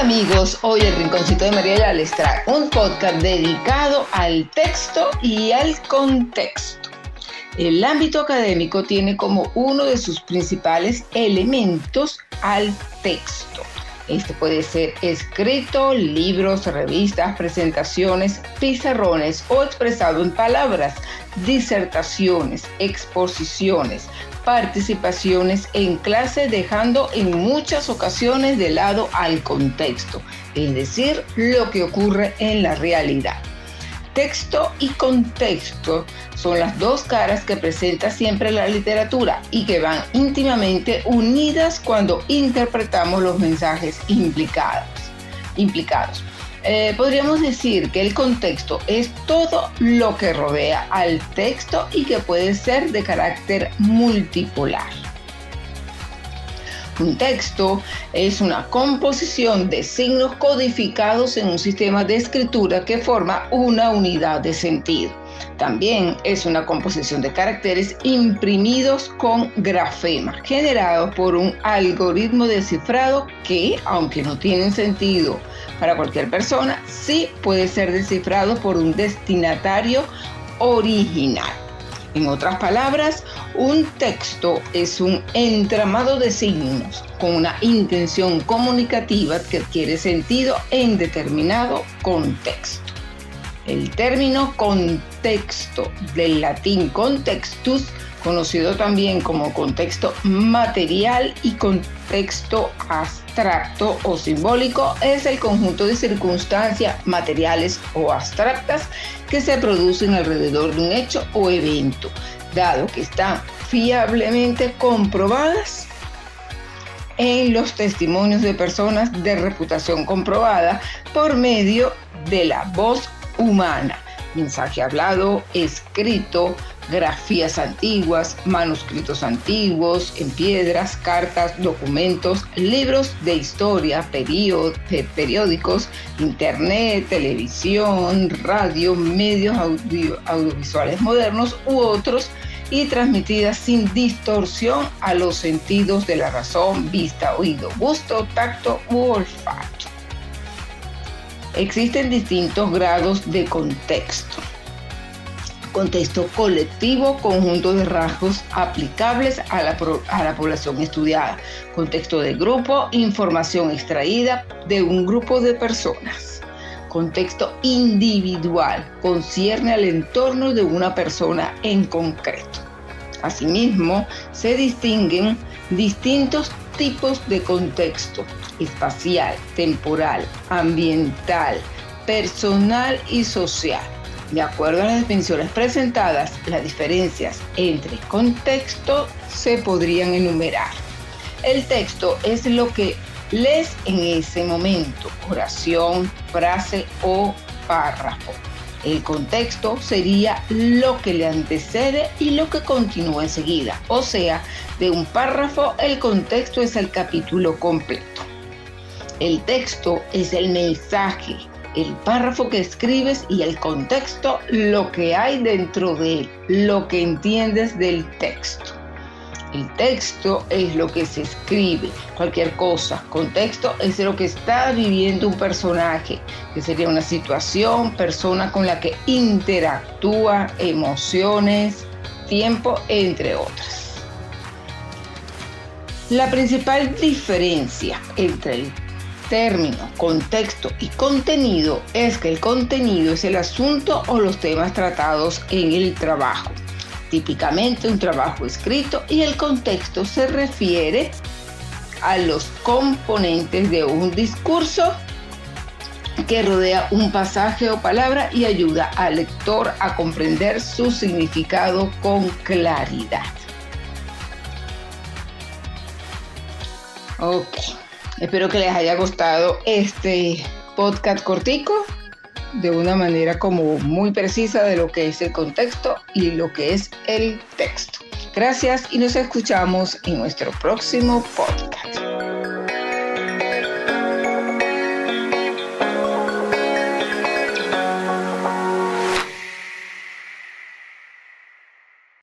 Amigos, hoy el Rinconcito de Mariela les trae un podcast dedicado al texto y al contexto. El ámbito académico tiene como uno de sus principales elementos al texto. Este puede ser escrito, libros, revistas, presentaciones, pizarrones o expresado en palabras, disertaciones, exposiciones, participaciones en clase dejando en muchas ocasiones de lado al contexto, es decir, lo que ocurre en la realidad. Texto y contexto son las dos caras que presenta siempre la literatura y que van íntimamente unidas cuando interpretamos los mensajes implicados. Eh, podríamos decir que el contexto es todo lo que rodea al texto y que puede ser de carácter multipolar. Un texto es una composición de signos codificados en un sistema de escritura que forma una unidad de sentido. También es una composición de caracteres imprimidos con grafema, generados por un algoritmo de cifrado que, aunque no tienen sentido para cualquier persona, sí puede ser descifrado por un destinatario original. En otras palabras, un texto es un entramado de signos con una intención comunicativa que adquiere sentido en determinado contexto. El término contexto del latín contextus, conocido también como contexto material y contexto abstracto o simbólico, es el conjunto de circunstancias materiales o abstractas que se producen alrededor de un hecho o evento, dado que están fiablemente comprobadas en los testimonios de personas de reputación comprobada por medio de la voz humana. Mensaje hablado, escrito, grafías antiguas, manuscritos antiguos, en piedras, cartas, documentos, libros de historia, periódicos, internet, televisión, radio, medios audiovisuales modernos u otros y transmitidas sin distorsión a los sentidos de la razón, vista, oído, gusto, tacto u olfato. Existen distintos grados de contexto. Contexto colectivo, conjunto de rasgos aplicables a la, a la población estudiada. Contexto de grupo, información extraída de un grupo de personas. Contexto individual, concierne al entorno de una persona en concreto. Asimismo, se distinguen distintos tipos de contexto, espacial, temporal, ambiental, personal y social. De acuerdo a las definiciones presentadas, las diferencias entre contexto se podrían enumerar. El texto es lo que lees en ese momento, oración, frase o párrafo. El contexto sería lo que le antecede y lo que continúa enseguida. O sea, de un párrafo el contexto es el capítulo completo. El texto es el mensaje, el párrafo que escribes y el contexto lo que hay dentro de él, lo que entiendes del texto. El texto es lo que se escribe, cualquier cosa. Contexto es lo que está viviendo un personaje, que sería una situación, persona con la que interactúa, emociones, tiempo, entre otras. La principal diferencia entre el término, contexto y contenido es que el contenido es el asunto o los temas tratados en el trabajo típicamente un trabajo escrito y el contexto se refiere a los componentes de un discurso que rodea un pasaje o palabra y ayuda al lector a comprender su significado con claridad. Ok, espero que les haya gustado este podcast cortico de una manera como muy precisa de lo que es el contexto y lo que es el texto. Gracias y nos escuchamos en nuestro próximo podcast.